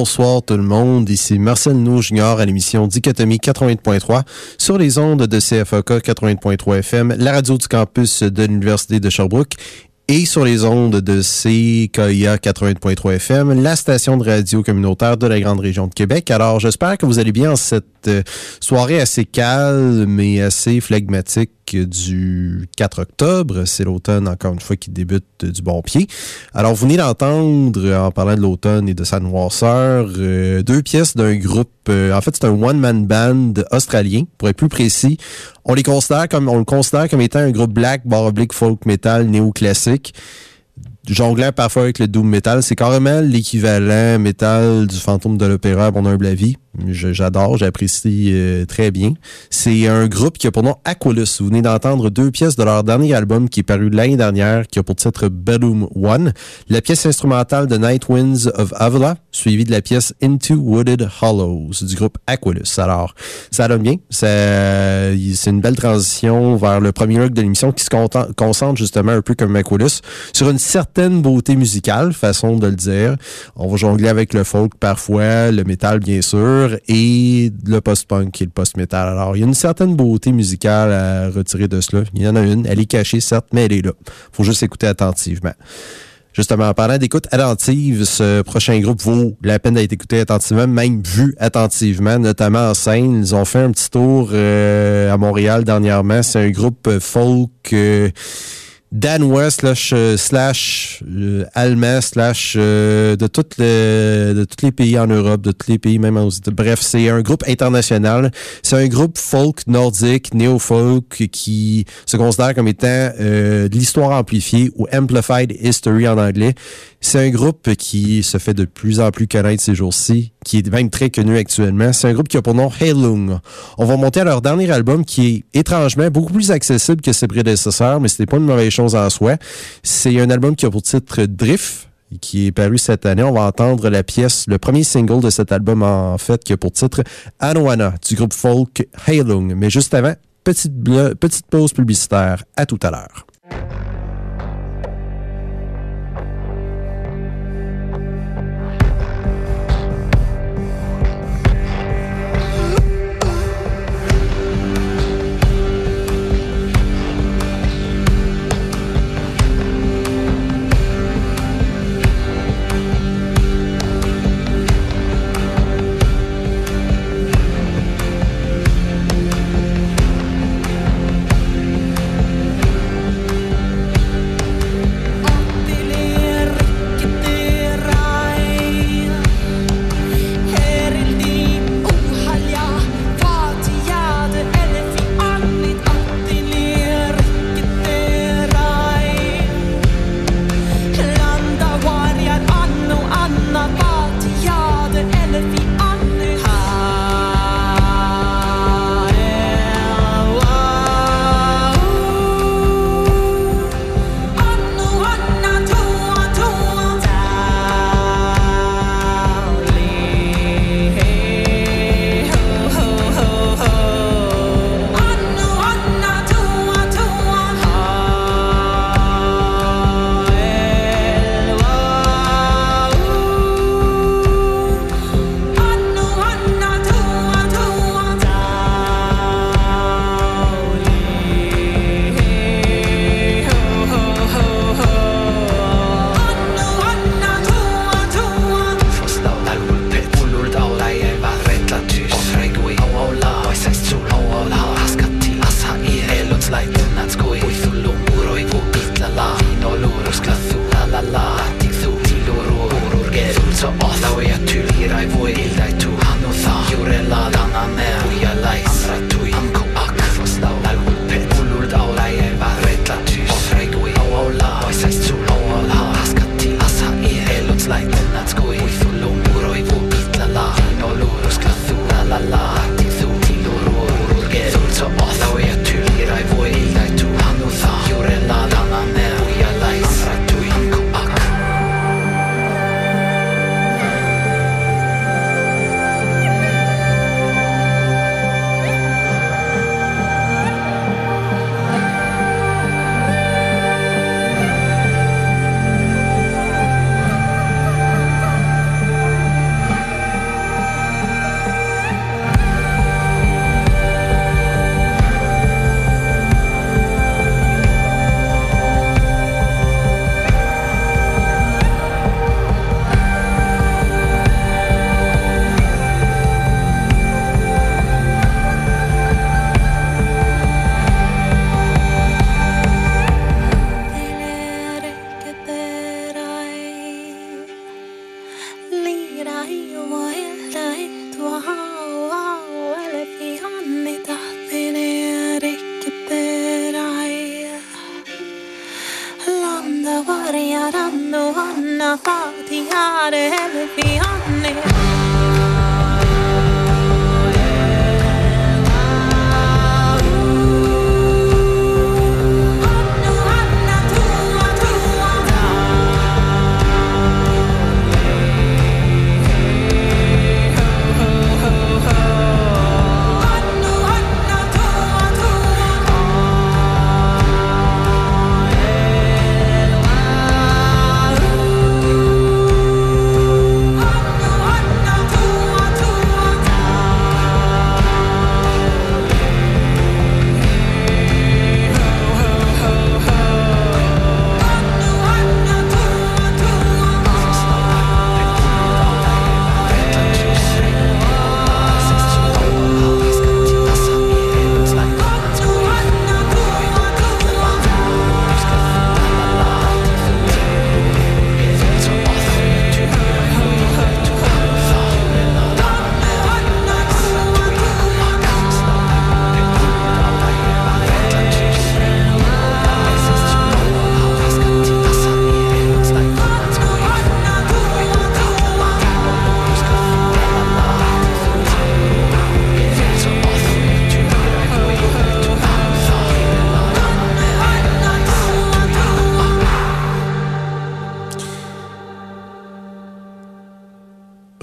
Bonsoir tout le monde, ici Marcel Nou Junior à l'émission Dichotomie 80.3 sur les ondes de CFOK 80.3 FM, la radio du campus de l'Université de Sherbrooke et sur les ondes de CKIA 80.3 FM, la station de radio communautaire de la grande région de Québec. Alors, j'espère que vous allez bien en cette euh, soirée assez calme et assez du 4 octobre. C'est l'automne, encore une fois, qui débute du bon pied. Alors, vous venez d'entendre, en parlant de l'automne et de sa noirceur, euh, deux pièces d'un groupe, euh, en fait, c'est un one-man band australien, pour être plus précis. On les considère comme, on le considère comme étant un groupe black, bar oblique, folk metal, néoclassique jonglant parfois avec le doom metal. C'est carrément l'équivalent métal du fantôme de l'opéra mon humble avis. J'adore, j'apprécie euh, très bien. C'est un groupe qui a pour nom Aquilus. Vous venez d'entendre deux pièces de leur dernier album qui est paru l'année dernière, qui a pour titre Bedroom One. La pièce instrumentale de Night Winds of Avila, suivie de la pièce Into Wooded Hollows du groupe Aquilus. Alors, ça donne bien. C'est une belle transition vers le premier rock de l'émission qui se concentre justement un peu comme Aquilus sur une certaine beauté musicale, façon de le dire. On va jongler avec le folk parfois, le métal bien sûr et le post-punk et le post-metal. Alors, il y a une certaine beauté musicale à retirer de cela. Il y en a une. Elle est cachée, certes, mais elle est là. faut juste écouter attentivement. Justement, en parlant d'écoute attentive, ce prochain groupe vaut la peine d'être écouté attentivement, même vu attentivement, notamment en scène. Ils ont fait un petit tour euh, à Montréal dernièrement. C'est un groupe folk... Euh, danois slash euh, slash euh, allemand slash euh, de toutes les de tous les pays en Europe, de tous les pays même aux Bref, c'est un groupe international. C'est un groupe folk nordique, néo-folk qui se considère comme étant de l'histoire amplifiée ou amplified history en anglais. C'est un groupe qui se fait de plus en plus connaître ces jours-ci, qui est même très connu actuellement. C'est un groupe qui a pour nom Heilung. On va monter à leur dernier album qui est étrangement beaucoup plus accessible que ses prédécesseurs, mais n'est pas une mauvaise chose en soi. C'est un album qui a pour titre Drift qui est paru cette année. On va entendre la pièce, le premier single de cet album en fait, qui a pour titre Anoana du groupe folk Heilung. Mais juste avant, petite, petite pause publicitaire. À tout à l'heure. could be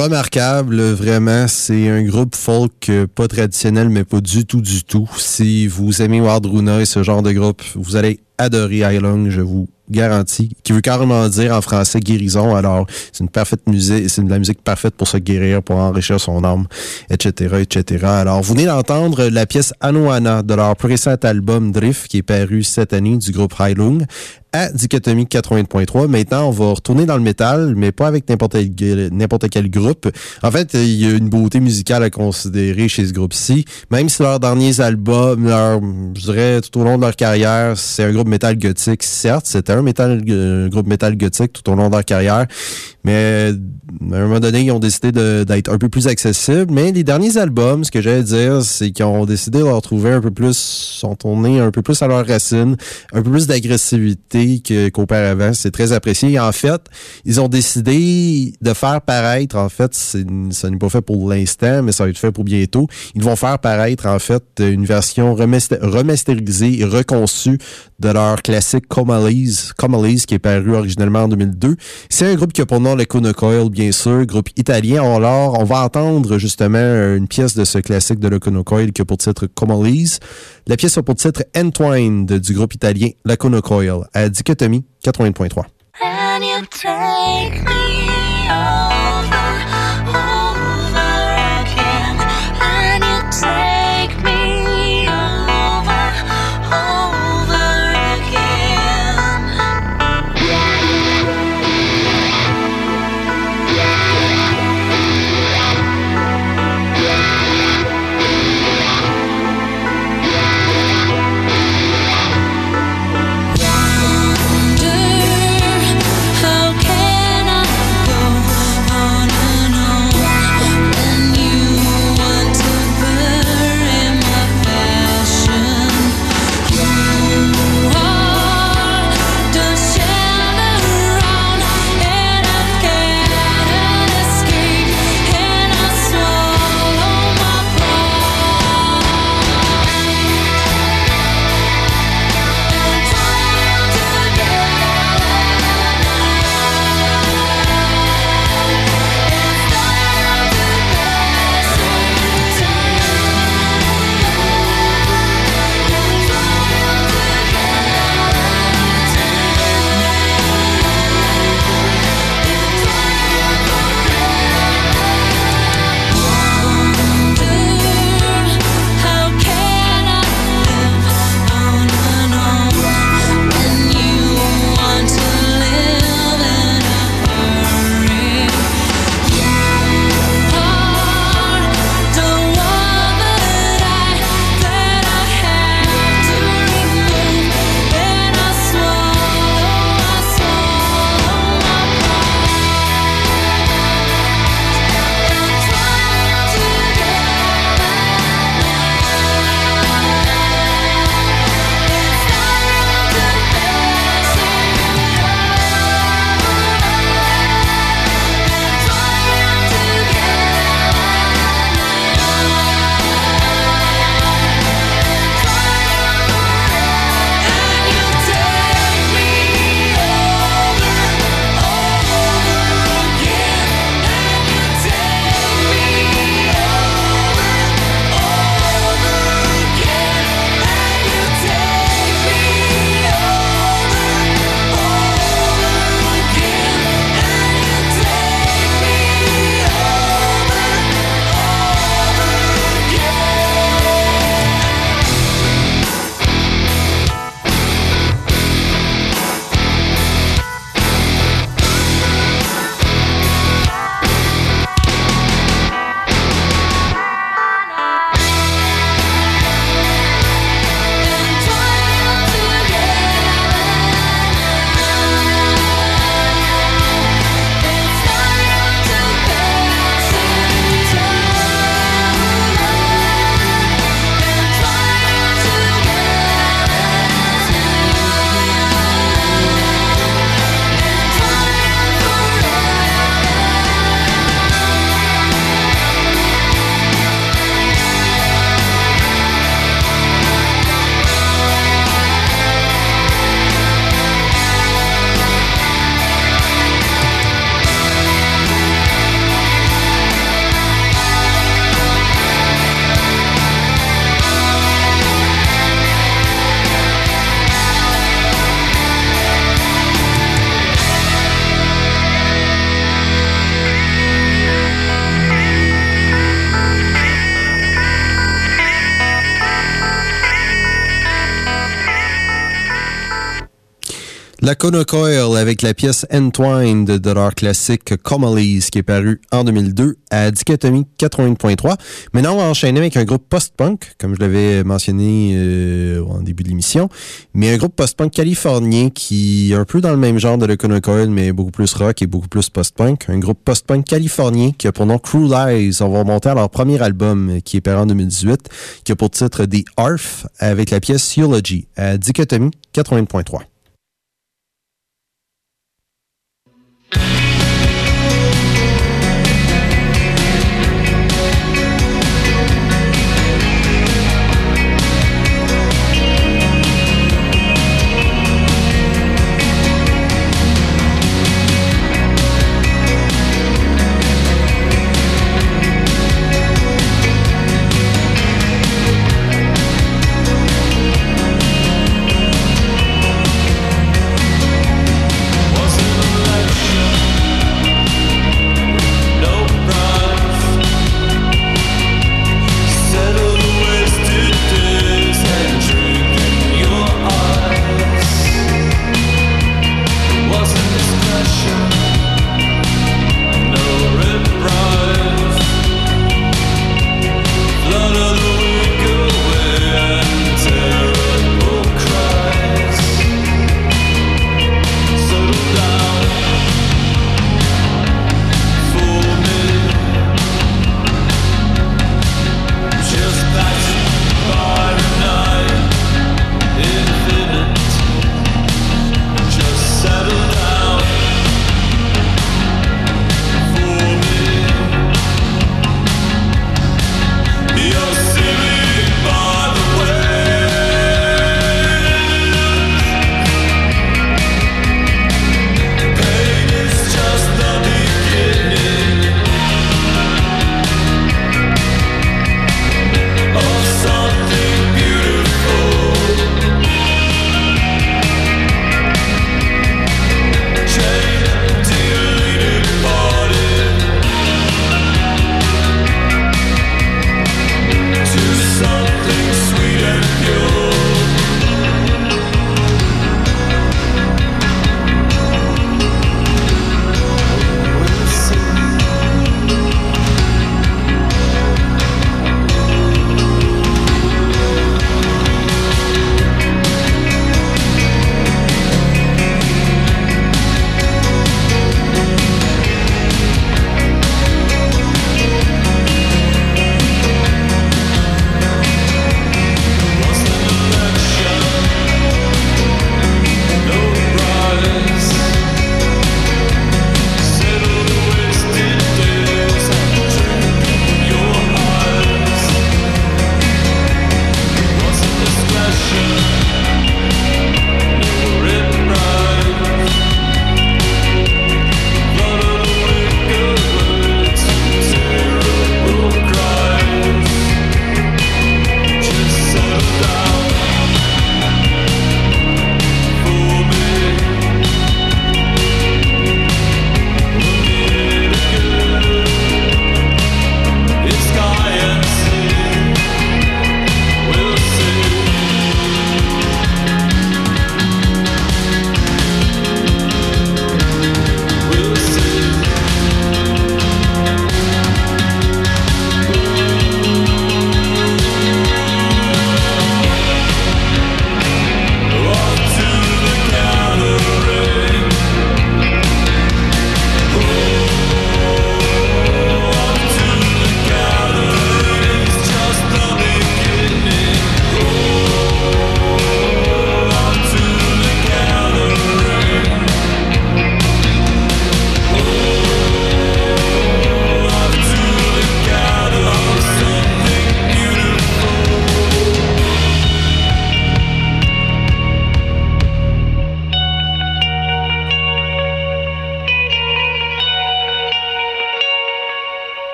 remarquable, vraiment. C'est un groupe folk euh, pas traditionnel, mais pas du tout, du tout. Si vous aimez Wardruna et ce genre de groupe, vous allez adorer Long, je vous garantis. Qui veut carrément dire en français guérison. Alors, c'est une parfaite musique, c'est de la musique parfaite pour se guérir, pour enrichir son âme, etc., etc. Alors, vous venez d'entendre la pièce Anoana de leur récent album Drift qui est paru cette année du groupe Long à Dichotomie 80.3. Maintenant, on va retourner dans le métal, mais pas avec n'importe quel, groupe. En fait, il y a une beauté musicale à considérer chez ce groupe-ci. Même si leurs derniers albums, leur, je dirais, tout au long de leur carrière, c'est un groupe métal gothique. Certes, c'était un, métal, un groupe métal gothique tout au long de leur carrière, mais à un moment donné, ils ont décidé d'être un peu plus accessibles. Mais les derniers albums, ce que j'allais dire, c'est qu'ils ont décidé de retrouver un peu plus, sont tournés un peu plus à leurs racines, un peu plus d'agressivité qu'auparavant. c'est très apprécié. en fait, ils ont décidé de faire paraître, en fait, ça n'est pas fait pour l'instant, mais ça va être fait pour bientôt. Ils vont faire paraître, en fait, une version remasterisée et reconçue de leur classique Comalese, Comalese qui est paru originellement en 2002. C'est un groupe qui a pour nom le Coil, bien sûr, groupe italien. Alors, on va entendre justement une pièce de ce classique de le Coil qui a pour titre Comalese. La pièce a pour titre Entwined du groupe italien La Coil à Dichotomie 80.3. La Conocoil avec la pièce Entwined de leur classique Comalies qui est paru en 2002 à Dichotomie 80.3. Maintenant, on va enchaîner avec un groupe post-punk, comme je l'avais mentionné euh, en début de l'émission, mais un groupe post-punk californien qui est un peu dans le même genre de la Conocoil, mais beaucoup plus rock et beaucoup plus post-punk. Un groupe post-punk californien qui a pour nom Crew Lies. On va remonter à leur premier album qui est paru en 2018, qui a pour titre The Arf avec la pièce Eulogy à Dichotomie 80.3. de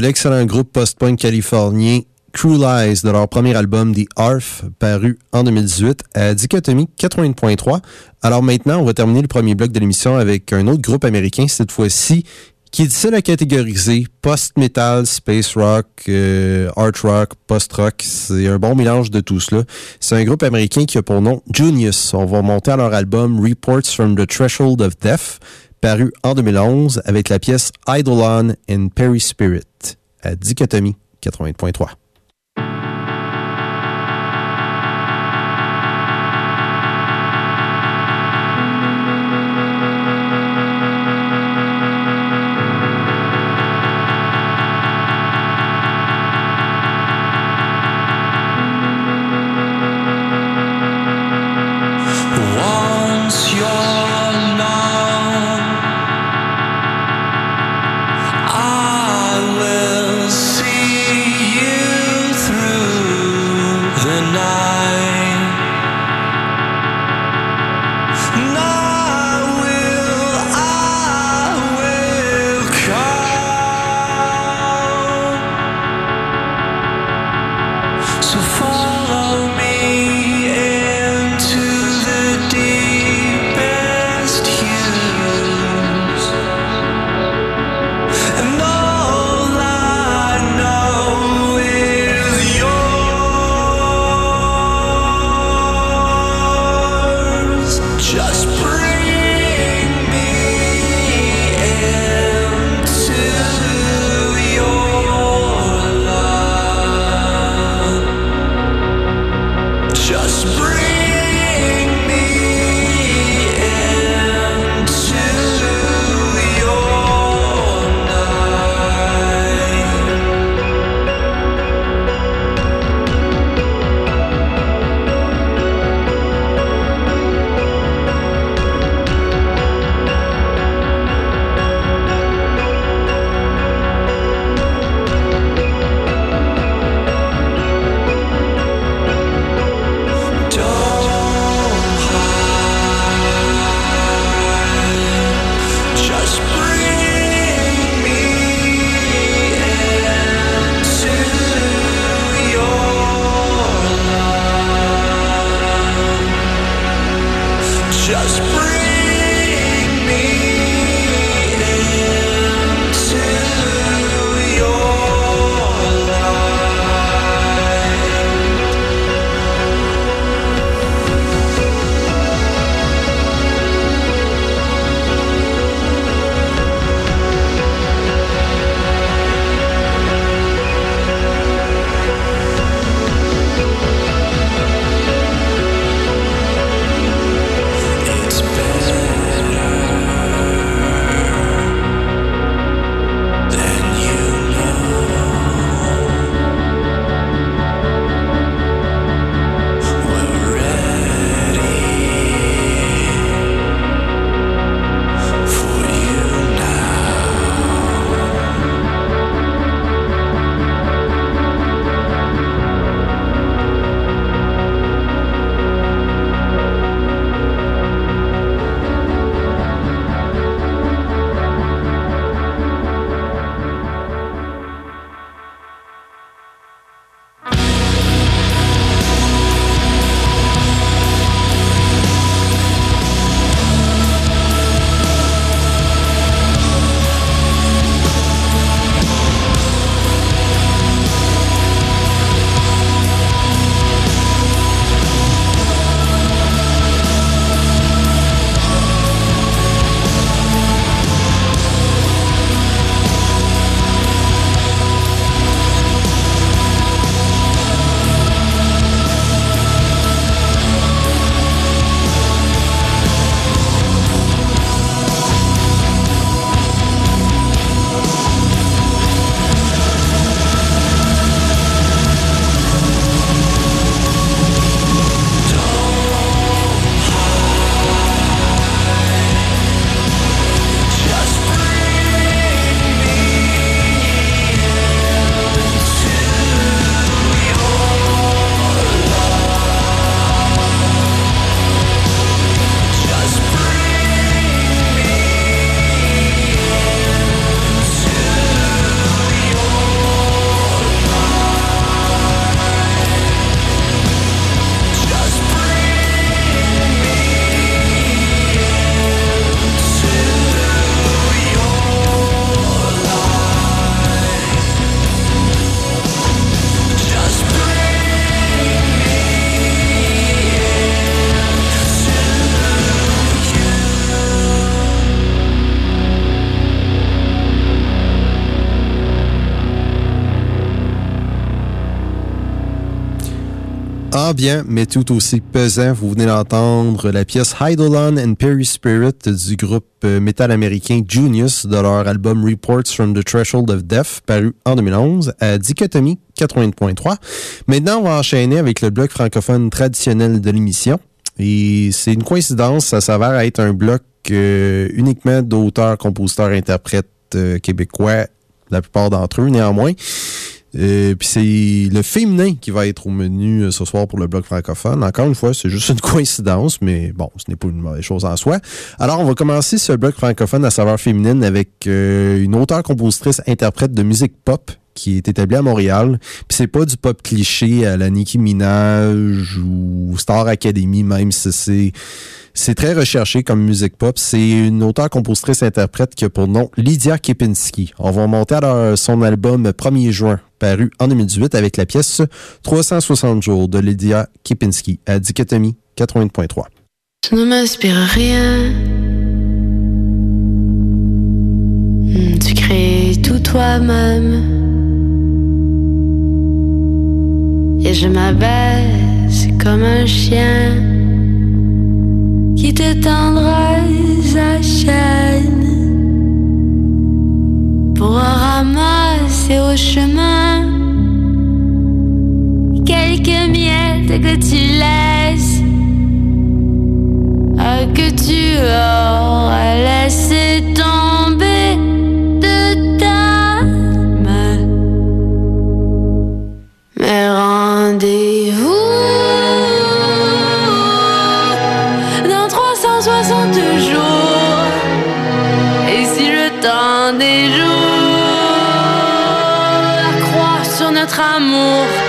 l'excellent groupe post-punk californien Crew Lies de leur premier album The Arf, paru en 2018 à Dichotomie 80.3. Alors maintenant, on va terminer le premier bloc de l'émission avec un autre groupe américain, cette fois-ci qui est difficile à catégoriser. Post-metal, space rock, euh, art rock, post-rock. C'est un bon mélange de tout cela. C'est un groupe américain qui a pour nom Junius. On va monter à leur album Reports from the Threshold of Death, paru en 2011 avec la pièce Eidolon in Perry Spirit à Dichotomie 80.3. bien, mais tout aussi pesant. Vous venez d'entendre la pièce Eidolon and Perry Spirit du groupe euh, métal américain Junius de leur album Reports from the Threshold of Death, paru en 2011 à Dichotomie 80.3. Maintenant, on va enchaîner avec le bloc francophone traditionnel de l'émission. Et c'est une coïncidence, ça s'avère être un bloc euh, uniquement d'auteurs, compositeurs, interprètes euh, québécois, la plupart d'entre eux néanmoins. Euh, puis c'est le féminin qui va être au menu euh, ce soir pour le bloc francophone. Encore une fois, c'est juste une coïncidence, mais bon, ce n'est pas une mauvaise chose en soi. Alors, on va commencer ce bloc francophone à saveur féminine avec euh, une auteure, compositrice, interprète de musique pop qui est établie à Montréal. Puis c'est pas du pop cliché à la Nicki Minaj ou Star Academy, même si c'est c'est très recherché comme musique pop. C'est une auteure, compositrice, interprète qui a pour nom Lydia Kepinski. On va monter à son album 1er juin, paru en 2018 avec la pièce 360 jours de Lydia Kepinski à Dichotomie 80.3. Tu ne m'inspires rien. Hmm, tu crées tout toi-même. Et je m'abaisse comme un chien qui t'étendra sa chaîne pour ramasser au chemin quelques miettes que tu laisses, que tu auras laissé tomber sur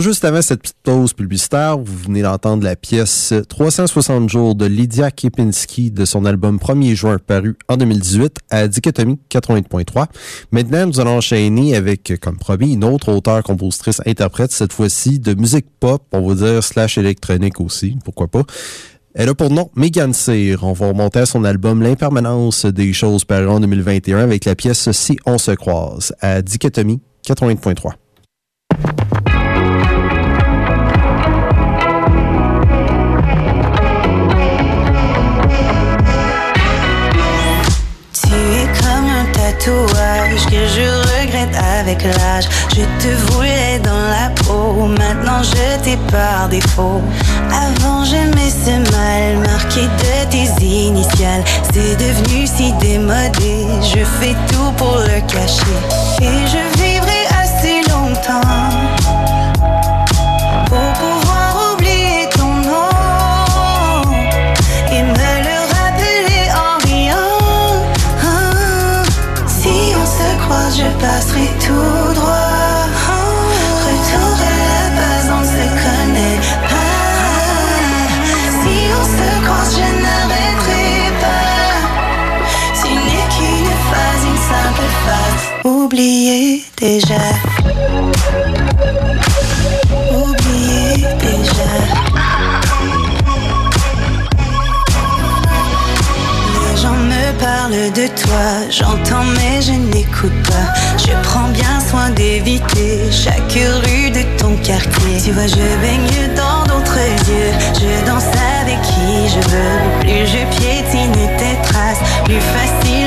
juste avant cette petite pause publicitaire, vous venez d'entendre la pièce 360 jours de Lydia Kepinski de son album 1er juin paru en 2018 à Dichotomie 80.3. Maintenant, nous allons enchaîner avec, comme promis, une autre auteure, compositrice, interprète, cette fois-ci de musique pop, on va dire slash électronique aussi, pourquoi pas. Elle a pour nom Megan Cyr. On va remonter à son album L'impermanence des choses paru en 2021 avec la pièce Si on se croise à Dichotomie 80.3. Je te voulais dans la peau, maintenant je t'ai par défaut. Avant j'aimais ce mal marqué de tes initiales. C'est devenu si démodé, je fais tout pour le cacher. Et je déjà. Oubliez déjà. Les gens me parlent de toi, j'entends mais je n'écoute pas. Je prends bien soin d'éviter chaque rue de ton quartier. Tu vois, je baigne dans d'autres yeux, je danse avec qui je veux. Plus je piétine tes traces, plus facilement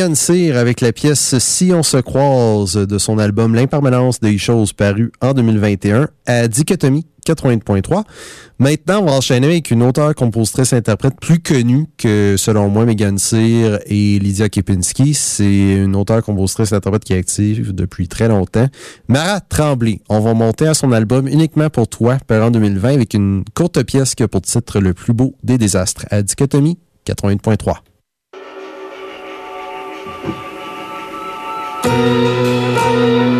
Megan Cyr avec la pièce Si on se croise de son album L'impermanence des choses paru en 2021 à Dichotomie 80.3. Maintenant, on va enchaîner avec une auteure, compositrice, interprète plus connue que, selon moi, Megan Cyr et Lydia Kepinski. C'est une auteure, compositrice, interprète qui est active depuis très longtemps. Mara Tremblay. On va monter à son album Uniquement pour toi, paru en 2020, avec une courte pièce qui a pour titre Le plus beau des désastres à Dichotomie 80.3. Je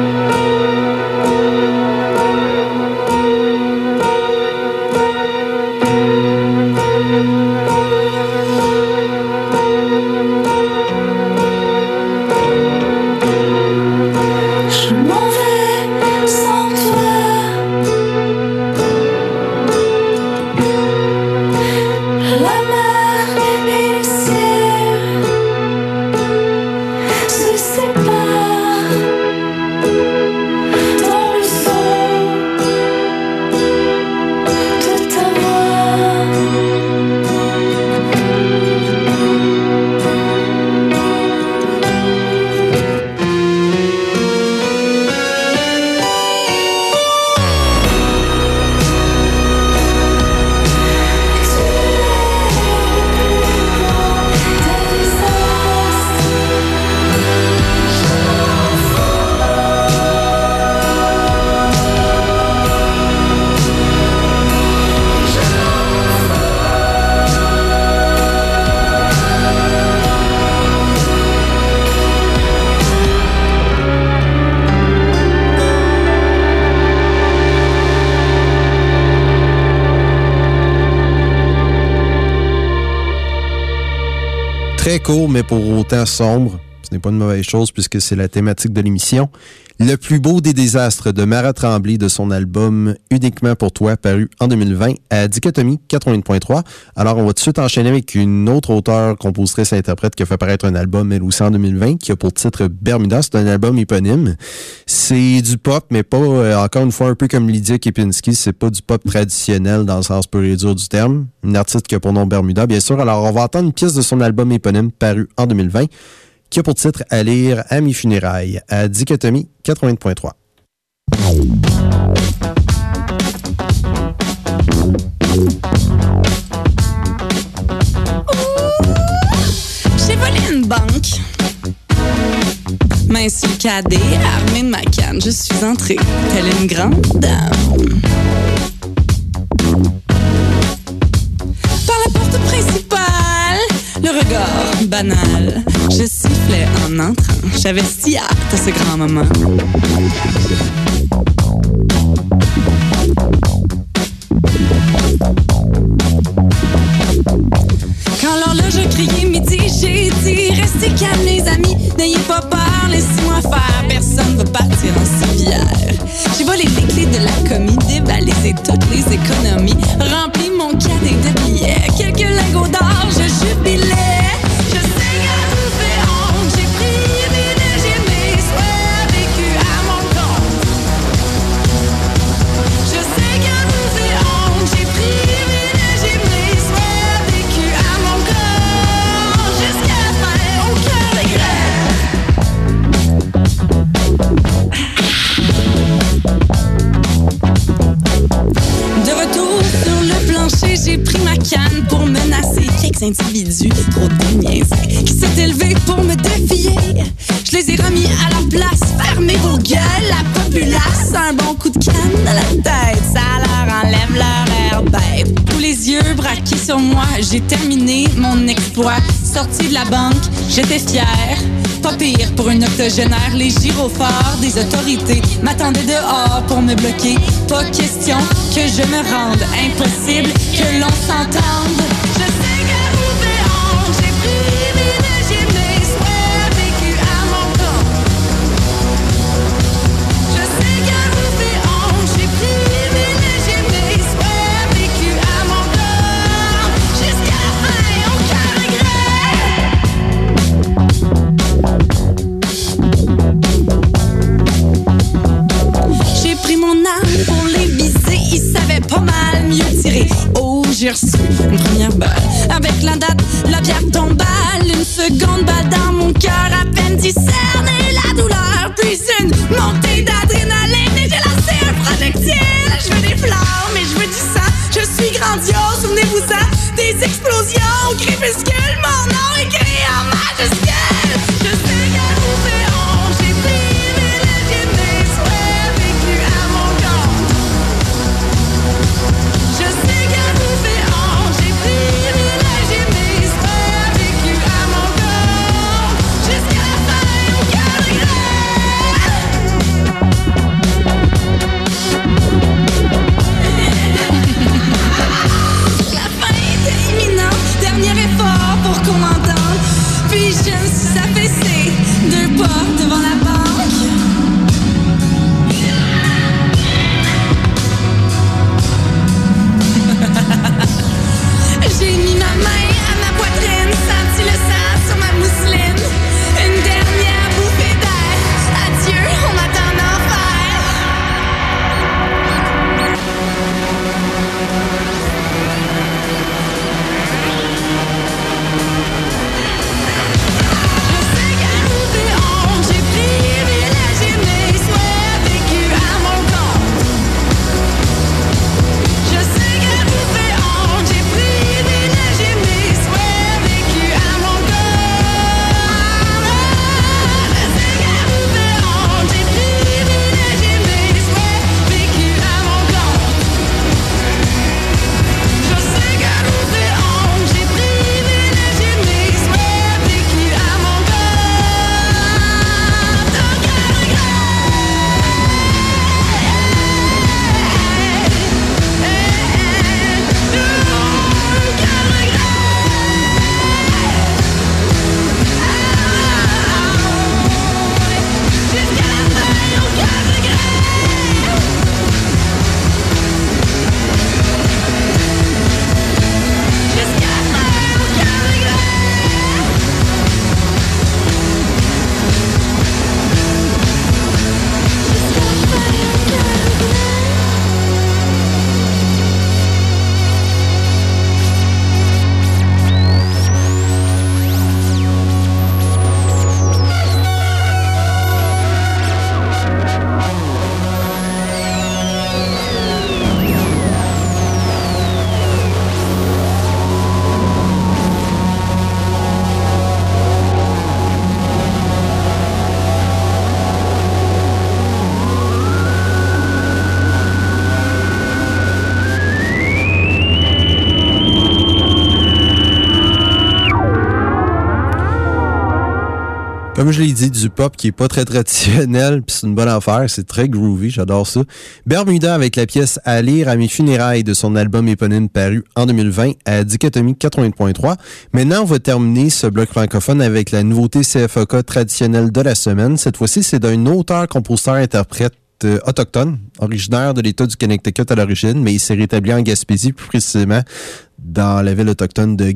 pour autant sombre. Ce n'est pas une mauvaise chose puisque c'est la thématique de l'émission. Le plus beau des désastres de Mara Tremblay de son album Uniquement pour toi, paru en 2020 à Dichotomie 80.3. Alors, on va tout de suite enchaîner avec une autre auteure, compositrice et interprète qui a fait paraître un album, elle aussi en 2020, qui a pour titre Bermuda. C'est un album éponyme. C'est du pop, mais pas, euh, encore une fois, un peu comme Lydia Kepinski, c'est pas du pop traditionnel dans le sens pur et dur du terme. Une artiste qui a pour nom Bermuda, bien sûr. Alors, on va entendre une pièce de son album éponyme paru en 2020 qui a pour titre à lire à mes funérailles à Dichotomie 80.3. J'ai volé une banque. Main sur cadet, armée de ma canne, je suis entrée, telle une grande dame. Par la porte principale, le regard banal, je sifflais en entrant. J'avais si hâte à ce grand moment. Quand l'horloge a crié midi, j'ai dit Restez calmes les amis, n'ayez pas peur, laissez-moi faire Personne va partir en civière. J'ai volé les clés de la commis, dévalisé toutes les économies. Rempli mon cadet de billets, quelques lingots d'or, je jubilais menacer quelques individus trop déniaisés qui s'est élevé pour me défier. Je les ai remis à leur place, fermez vos gueules, la populace, un bon coup de canne dans la tête, ça leur enlève leur air bête. Tous les yeux braqués sur moi, j'ai terminé mon exploit. Sorti de la banque, j'étais fière. Pas pire pour une octogénaire, les gyrophares des autorités m'attendaient dehors pour me bloquer. Pas question que je me rende, impossible que l'on s'entende. Comme je l'ai dit, du pop qui est pas très traditionnel, puis c'est une bonne affaire, c'est très groovy, j'adore ça. Bermuda avec la pièce À lire à mes funérailles de son album éponyme paru en 2020 à Dichotomie 80.3. Maintenant, on va terminer ce bloc francophone avec la nouveauté CFOK traditionnelle de la semaine. Cette fois-ci, c'est d'un auteur, compositeur, interprète euh, autochtone, originaire de l'État du Connecticut à l'origine, mais il s'est rétabli en Gaspésie, plus précisément dans la ville autochtone de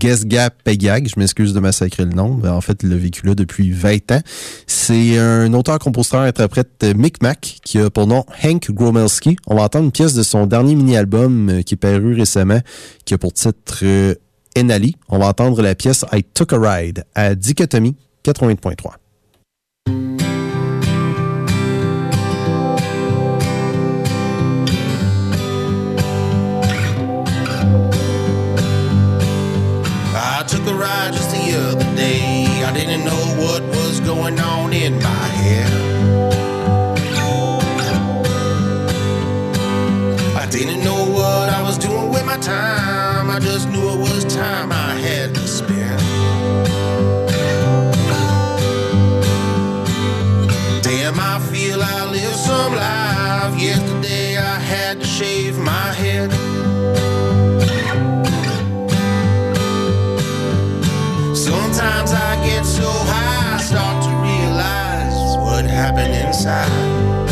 Gesgapegag. Je m'excuse de massacrer le nom. Mais en fait, il a vécu là depuis 20 ans. C'est un auteur, compositeur, interprète euh, Micmac qui a pour nom Hank Gromelski. On va entendre une pièce de son dernier mini-album euh, qui est paru récemment, qui a pour titre Enali. On va entendre la pièce I Took a Ride à Dichotomie 80.3. took a ride just the other day. I didn't know what was going on in my head. I didn't know what I was doing with my time. I just knew it was time I had to spend. Damn, I feel I lived some life. Yesterday I had to shave my head. Inside.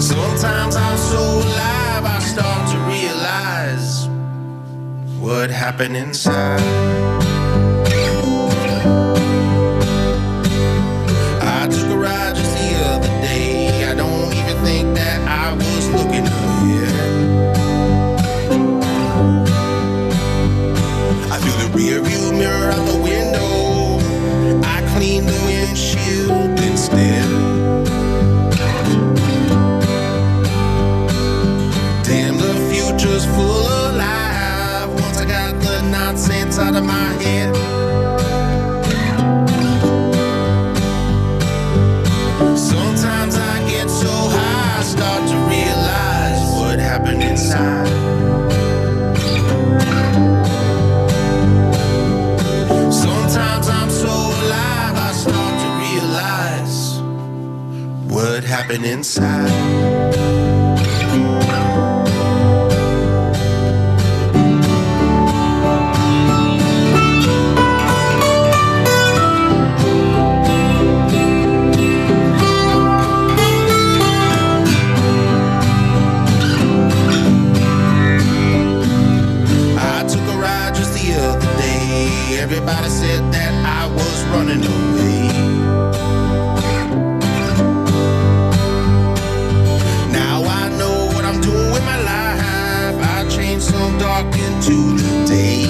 Sometimes I'm so alive, I start to realize what happened inside. Out of my head. Sometimes I get so high, I start to realize what happened inside. Sometimes I'm so alive, I start to realize what happened inside. Running away. Now I know what I'm doing with my life. I changed some dark into the day.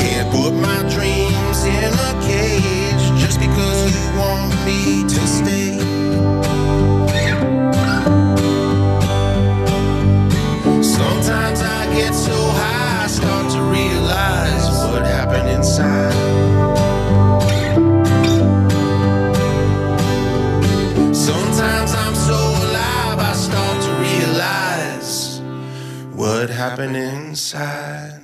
Can't put my dreams in a cage just because you want me what inside.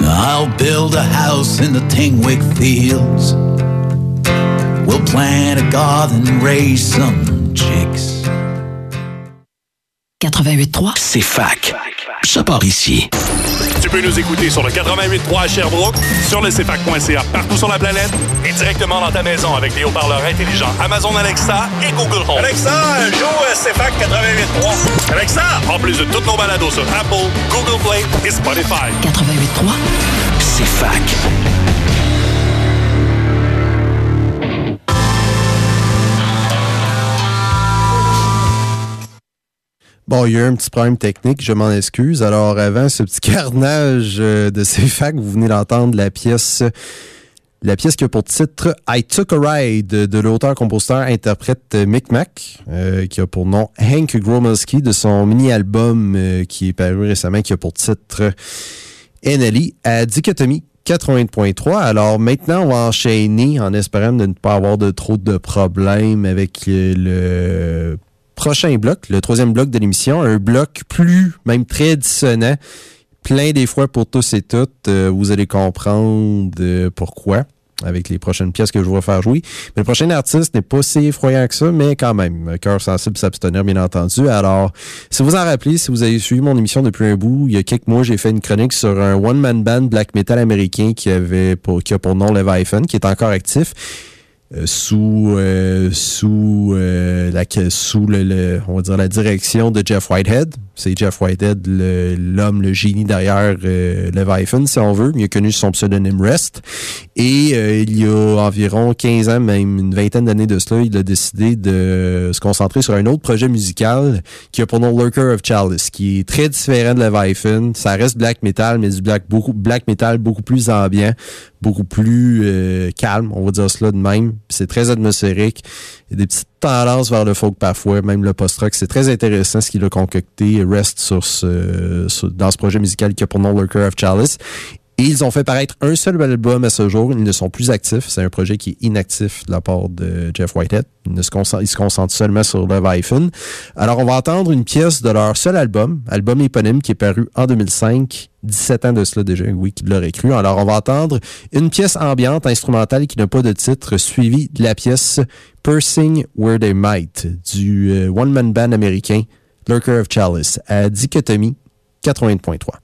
I'll build a house in the Tingwick fields. We'll plant a garden and raise some chicks. 88.3. C'est fac. Ça part ici. Tu peux nous écouter sur le 88.3 à Sherbrooke, sur le CFAC.ca partout sur la planète et directement dans ta maison avec des haut-parleurs intelligents Amazon Alexa et Google Home. Alexa, joue CFAC 88.3. Alexa, en plus de toutes nos balados sur Apple, Google Play et Spotify. 88.3. C'est Bon, il y a eu un petit problème technique, je m'en excuse. Alors, avant ce petit carnage euh, de ces facs, vous venez d'entendre la pièce, la pièce qui a pour titre I Took a Ride de l'auteur-compositeur-interprète Micmac, euh, qui a pour nom Hank Gromelski de son mini-album euh, qui est paru récemment, qui a pour titre NLI à Dichotomie 80.3. Alors maintenant, on va enchaîner en espérant de ne pas avoir de trop de problèmes avec euh, le prochain bloc, le troisième bloc de l'émission, un bloc plus, même très dissonant, plein des fois pour tous et toutes. Euh, vous allez comprendre euh, pourquoi avec les prochaines pièces que je vais faire jouer. Mais le prochain artiste n'est pas si effroyant que ça, mais quand même, cœur sensible, s'abstenir, bien entendu. Alors, si vous en rappelez, si vous avez suivi mon émission depuis un bout, il y a quelques mois, j'ai fait une chronique sur un one-man band black metal américain qui avait pour, qui a pour nom Leviathan, qui est encore actif. Euh, sous euh, sous euh, la sous le, on va dire la direction de Jeff Whitehead. C'est Jeff Whitehead, l'homme, le, génie derrière euh, Leviathan, si on veut. A connu son pseudonyme Rest. Et il y a environ 15 ans, même une vingtaine d'années de cela, il a décidé de se concentrer sur un autre projet musical qui a pour nom Lurker of Chalice, qui est très différent de Leviathan. Ça reste black metal, mais du black beaucoup black metal beaucoup plus ambiant, beaucoup plus calme, on va dire cela de même. C'est très atmosphérique. Il y a des petites tendances vers le folk parfois, même le post-rock. C'est très intéressant ce qu'il a concocté. Reste sur ce, dans ce projet musical qui a pour nom Lurker of Chalice. Et ils ont fait paraître un seul album à ce jour. Ils ne sont plus actifs. C'est un projet qui est inactif de la part de Jeff Whitehead. Ils, se, concentrent, seulement sur Leviathan. Alors, on va entendre une pièce de leur seul album, album éponyme qui est paru en 2005. 17 ans de cela déjà, oui, qui l'aurait cru. Alors, on va entendre une pièce ambiante, instrumentale, qui n'a pas de titre, suivie de la pièce Pursing Where They Might du euh, one-man band américain Lurker of Chalice à Dichotomie 80.3.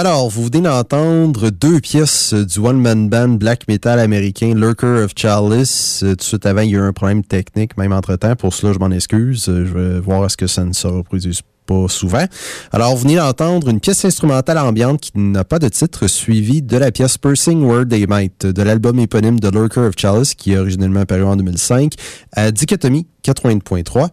Alors, vous venez d'entendre deux pièces du one-man band black metal américain Lurker of Chalice. Euh, Tout de suite avant, il y a eu un problème technique, même entre-temps. Pour cela, je m'en excuse. Euh, Je vais voir est-ce que ça ne se reproduise pas souvent. Alors, vous venez d'entendre une pièce instrumentale ambiante qui n'a pas de titre, suivie de la pièce Pursing Word They Might de l'album éponyme de Lurker of Chalice, qui est originellement paru en 2005, à Dichotomie 80.3.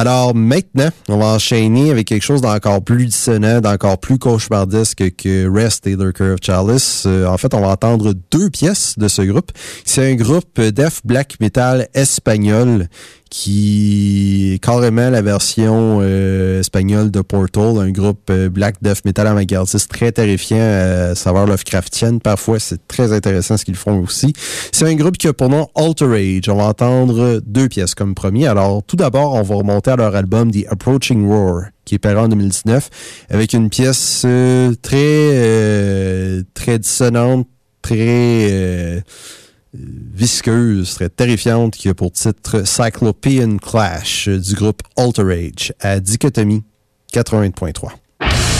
Alors maintenant, on va enchaîner avec quelque chose d'encore plus dissonant, d'encore plus cauchemardesque que Rest et Lurker of Chalice. Euh, en fait, on va entendre deux pièces de ce groupe. C'est un groupe death black metal espagnol qui est carrément la version euh, espagnole de Portal, un groupe euh, black death metal avant-gardiste très terrifiant, euh, saveur Lovecraftienne. Parfois, c'est très intéressant ce qu'ils font aussi. C'est un groupe qui a pour nom Alterage. On va entendre deux pièces comme premier. Alors, tout d'abord, on va remonter à leur album The Approaching Roar qui est paru en 2019, avec une pièce euh, très euh, très dissonante, très euh, visqueuse, très terrifiante, qui a pour titre Cyclopean Clash du groupe Alterage à Dichotomie 80.3.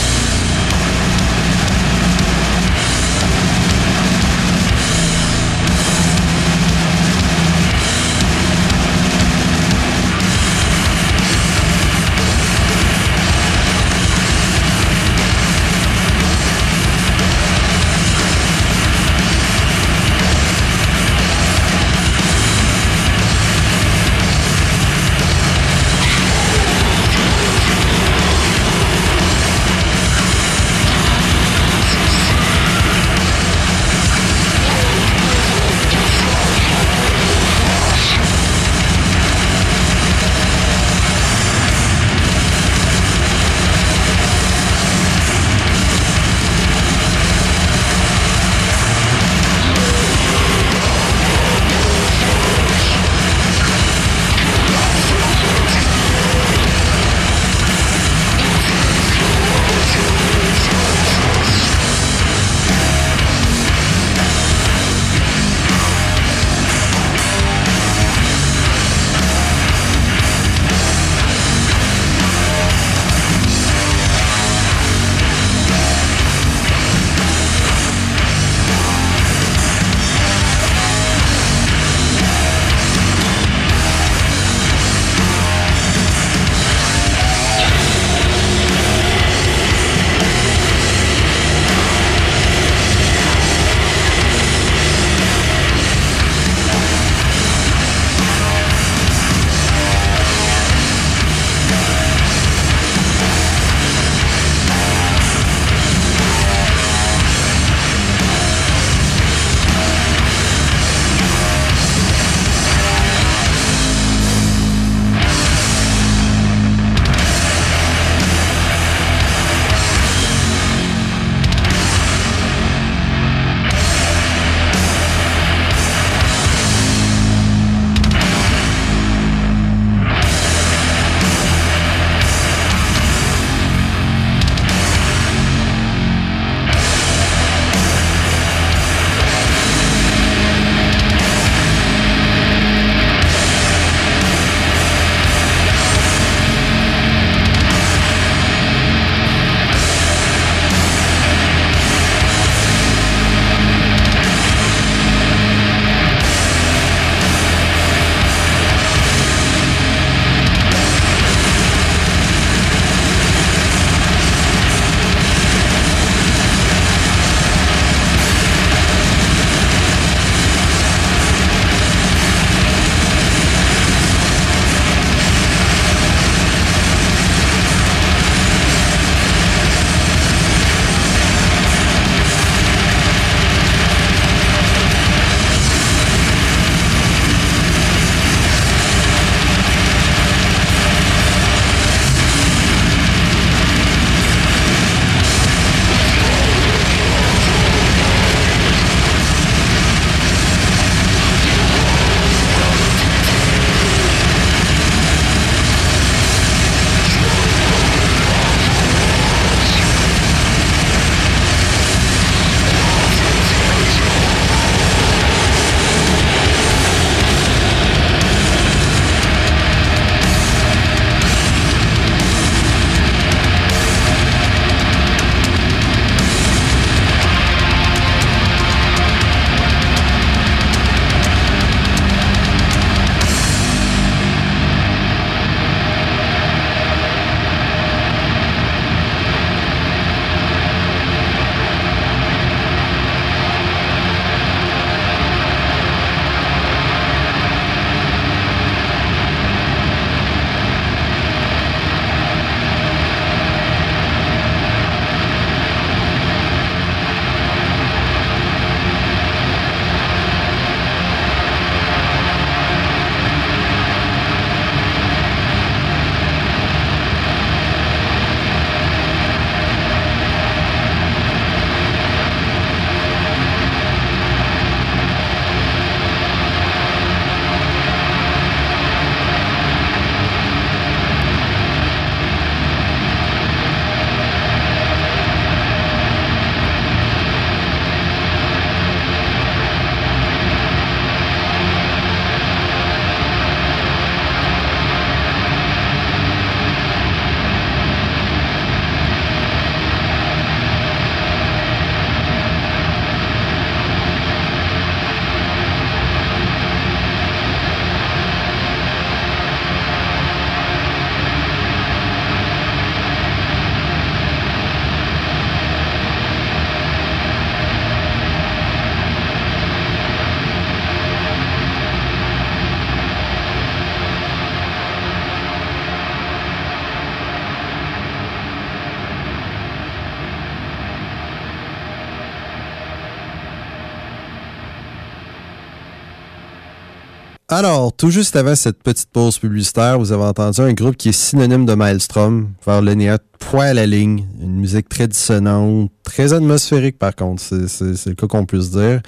tout juste avant cette petite pause publicitaire, vous avez entendu un groupe qui est synonyme de Maelstrom, vers le néant, poil à la ligne, une musique très dissonante, très atmosphérique par contre, c'est le cas qu'on puisse dire.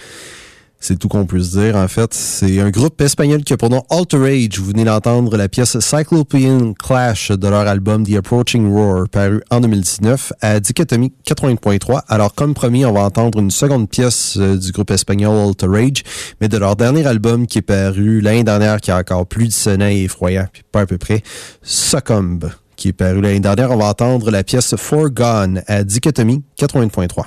C'est tout qu'on puisse dire, en fait. C'est un groupe espagnol qui a pour nom Alterage. Vous venez d'entendre la pièce Cyclopean Clash de leur album The Approaching Roar, paru en 2019 à Dichotomie 80.3. Alors, comme promis, on va entendre une seconde pièce euh, du groupe espagnol Alterage, mais de leur dernier album qui est paru l'année dernière, qui est encore plus dissonant et effroyant, puis pas à peu près, Succumb, qui est paru l'année dernière. On va entendre la pièce Forgone à Dichotomie 80.3.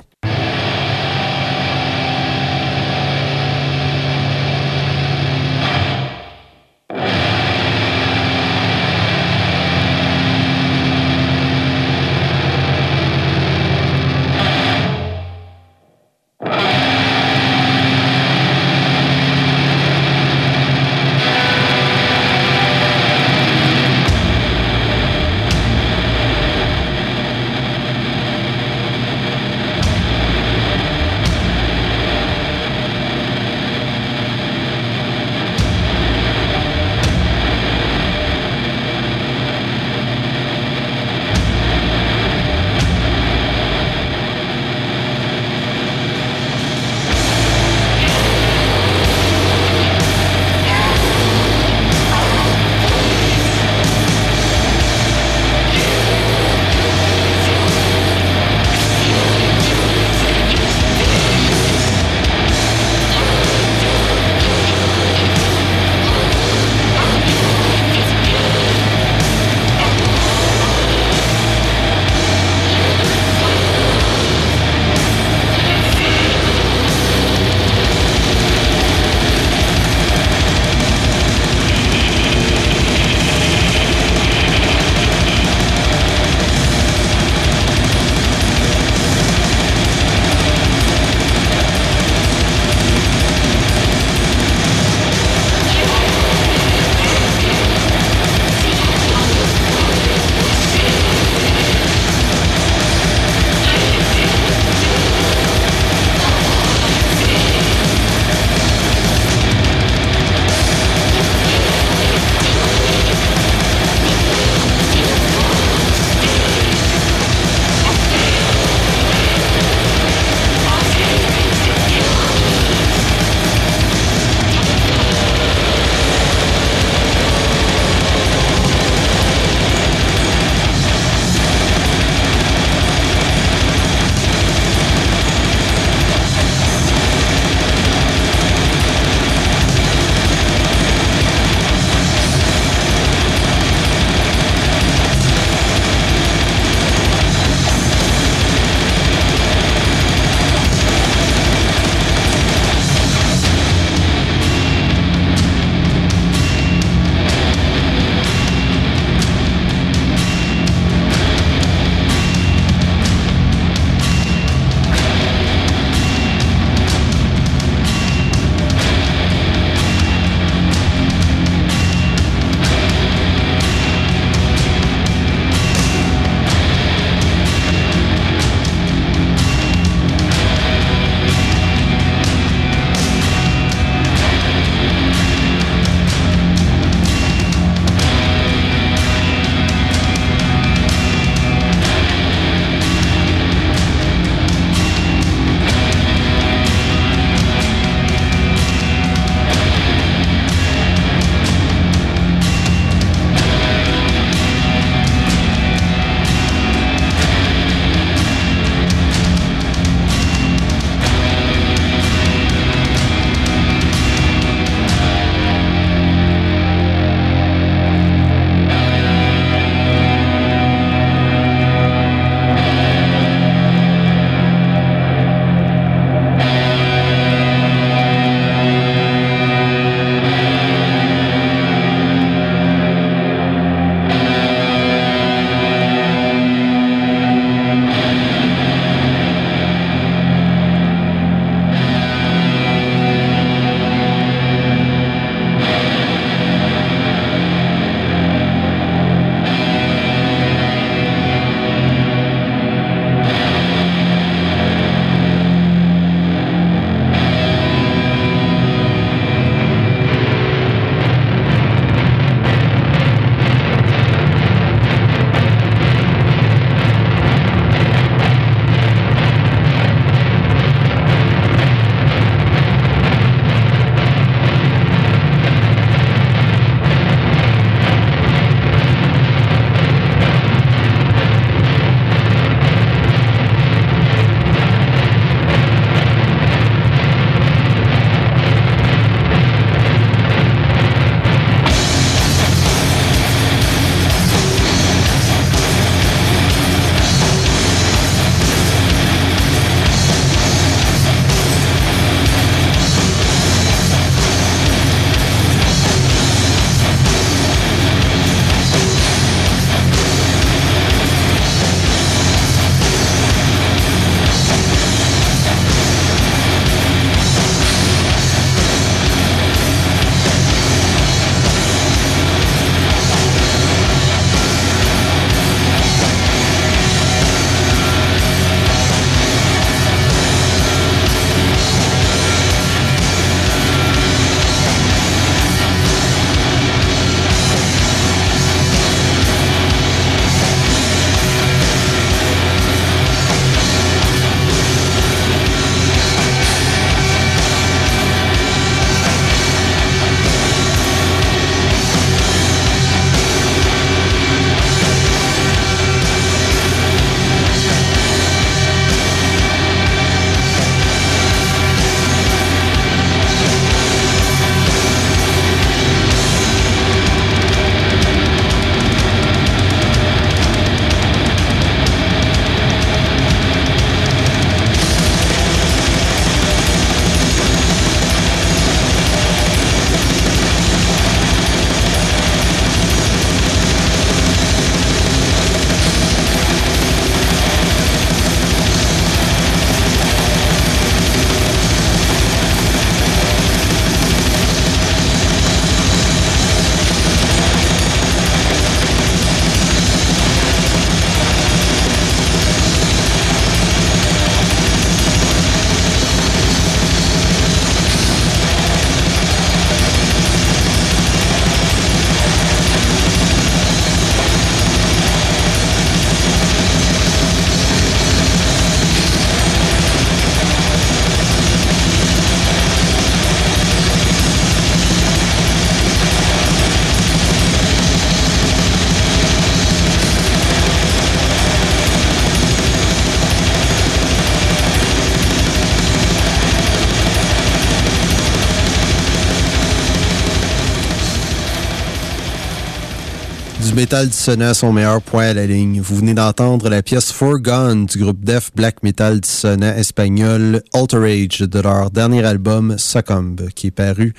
Du métal dissonant à son meilleur point à la ligne. Vous venez d'entendre la pièce Forgone du groupe Def Black Metal dissonant espagnol Alterage de leur dernier album Succumb qui est paru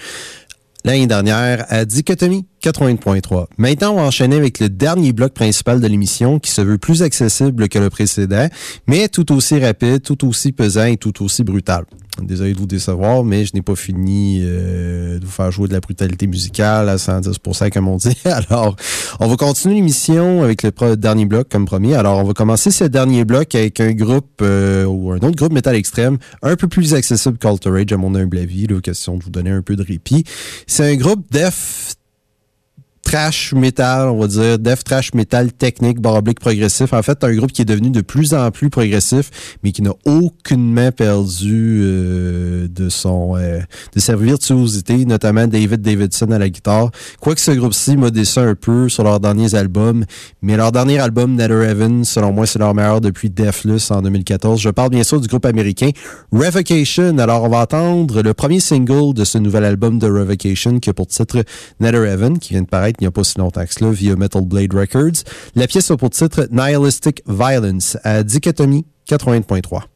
l'année dernière à Dichotomie 80.3. Maintenant, on va enchaîner avec le dernier bloc principal de l'émission qui se veut plus accessible que le précédent, mais tout aussi rapide, tout aussi pesant et tout aussi brutal. Désolé de vous décevoir, mais je n'ai pas fini euh, de vous faire jouer de la brutalité musicale à 110%, comme on dit. Alors, on va continuer l'émission avec le dernier bloc comme premier. Alors, on va commencer ce dernier bloc avec un groupe euh, ou un autre groupe métal extrême, un peu plus accessible qu'Alter à mon humble avis, là, question de vous donner un peu de répit. C'est un groupe def trash metal, on va dire, death trash metal technique, baroblique progressif. En fait, un groupe qui est devenu de plus en plus progressif, mais qui n'a aucunement perdu euh, de son euh, de sa virtuosité, notamment David Davidson à la guitare. Quoique ce groupe-ci m'a déçu un peu sur leurs derniers albums, mais leur dernier album, Nether Heaven, selon moi, c'est leur meilleur depuis Deathless en 2014. Je parle bien sûr du groupe américain Revocation. Alors, on va entendre le premier single de ce nouvel album de Revocation qui a pour titre Nether Heaven, qui vient de paraître il n'y a pas si longtemps que cela via Metal Blade Records. La pièce a pour titre Nihilistic Violence à Dichotomie 80.3.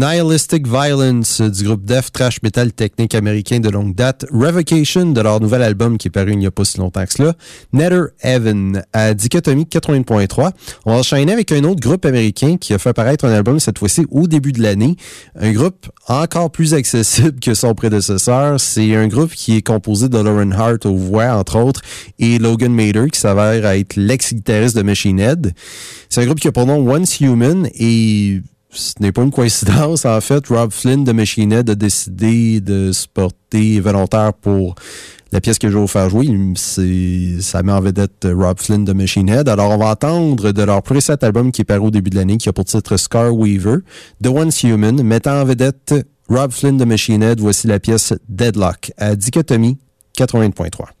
Nihilistic Violence du groupe Def Trash Metal technique américain de longue date, Revocation de leur nouvel album qui est paru il n'y a pas si longtemps que cela, Nether Heaven à Dichotomie 80.3. On va enchaîner avec un autre groupe américain qui a fait apparaître un album cette fois-ci au début de l'année. Un groupe encore plus accessible que son prédécesseur. C'est un groupe qui est composé de Lauren Hart aux voix, entre autres, et Logan Mader qui s'avère être l'ex-guitariste de Machine Head. C'est un groupe qui a pour nom Once Human et ce n'est pas une coïncidence. En fait, Rob Flynn de Machine Head a décidé de se porter volontaire pour la pièce que je vais vous faire jouer. Ça met en vedette Rob Flynn de Machine Head. Alors, on va entendre de leur preset album qui est paru au début de l'année, qui a pour titre Scar Weaver, The Once Human, mettant en vedette Rob Flynn de Machine Head. Voici la pièce Deadlock à Dichotomie 80.3.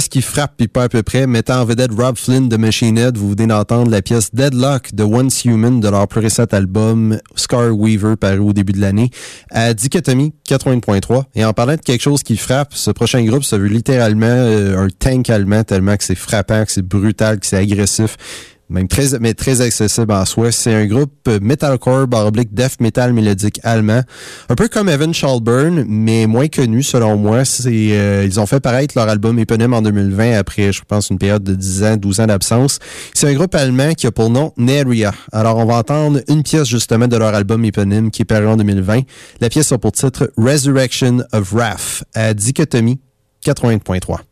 pièce qui frappe, puis pas à peu près, mettant en vedette Rob Flynn de Machine Head. Vous venez d'entendre la pièce Deadlock de Once Human de leur plus récent album Scar Weaver paru au début de l'année à Dichotomie 80.3. Et en parlant de quelque chose qui frappe, ce prochain groupe, ça veut littéralement euh, un tank allemand tellement que c'est frappant, que c'est brutal, que c'est agressif même très, mais très accessible en soi. C'est un groupe metalcore, baroblique, death metal mélodique allemand. Un peu comme Evan Schalburn, mais moins connu selon moi. C'est, euh, ils ont fait paraître leur album éponyme en 2020 après, je pense, une période de 10 ans, 12 ans d'absence. C'est un groupe allemand qui a pour nom Neria. Alors, on va entendre une pièce justement de leur album éponyme qui est paru en 2020. La pièce a pour titre Resurrection of Wrath à Dichotomie 80.3.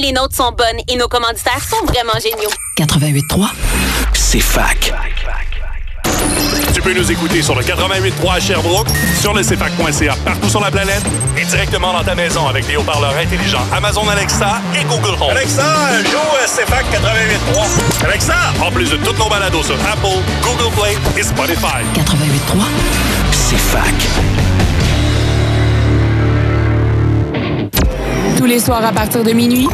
Mais les nôtres sont bonnes et nos commanditaires sont vraiment géniaux. 88.3, c'est fac. Tu peux nous écouter sur le 88.3 à Sherbrooke, sur le CFAC.ca partout sur la planète et directement dans ta maison avec des haut-parleurs intelligents Amazon Alexa et Google Home. Alexa, joue à CFAC 88.3. Alexa, en plus de toutes nos balados sur Apple, Google Play et Spotify. 88.3, c'est Tous les soirs à partir de minuit,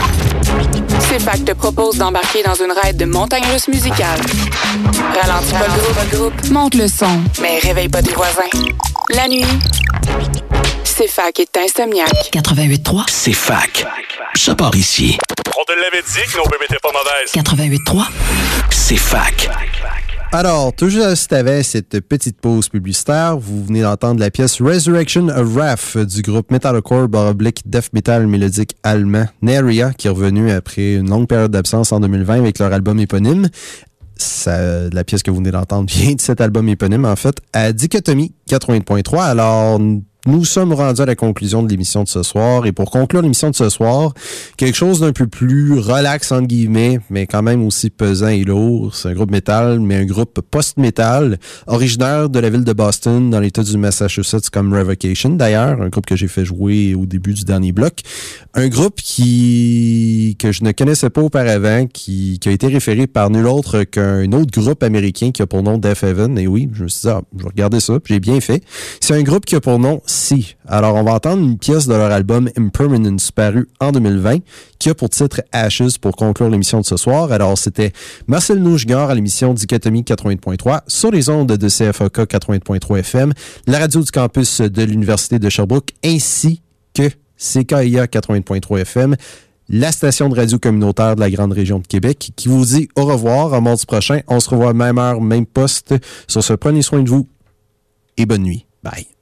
CFAC te propose d'embarquer dans une raide de montagne russe musicale. Ralentis pas le groupe, monte le son, mais réveille pas tes voisins. La nuit, CFAC est insomniaque. 88.3, c'est fac. Ça part ici. On te l'avait dit que nos bébés étaient pas mauvaises. 88.3, c'est fac. Alors, tout juste avant cette petite pause publicitaire, vous venez d'entendre la pièce Resurrection of Wrath du groupe metalcore baroblique death metal mélodique allemand Neria, qui est revenu après une longue période d'absence en 2020 avec leur album éponyme. Ça, la pièce que vous venez d'entendre vient de cet album éponyme, en fait, à Dichotomie 80.3. Alors, nous sommes rendus à la conclusion de l'émission de ce soir. Et pour conclure l'émission de ce soir, quelque chose d'un peu plus relax, entre guillemets, mais quand même aussi pesant et lourd. C'est un groupe métal, mais un groupe post-métal, originaire de la ville de Boston, dans l'État du Massachusetts, comme Revocation d'ailleurs, un groupe que j'ai fait jouer au début du dernier bloc. Un groupe qui que je ne connaissais pas auparavant, qui, a été référé par nul autre qu'un autre groupe américain qui a pour nom Death Heaven. Et oui, je me suis dit, ah, je vais regarder ça, j'ai bien fait. C'est un groupe qui a pour nom Alors, on va entendre une pièce de leur album Impermanence paru en 2020, qui a pour titre Ashes pour conclure l'émission de ce soir. Alors, c'était Marcel Nougegard à l'émission Dichotomie 80.3 sur les ondes de CFOK 80.3 FM, la radio du campus de l'Université de Sherbrooke, ainsi que CKIA 80.3 FM, la station de radio communautaire de la grande région de Québec, qui vous dit au revoir à mardi prochain. On se revoit même heure, même poste. Sur ce, prenez soin de vous et bonne nuit. Bye.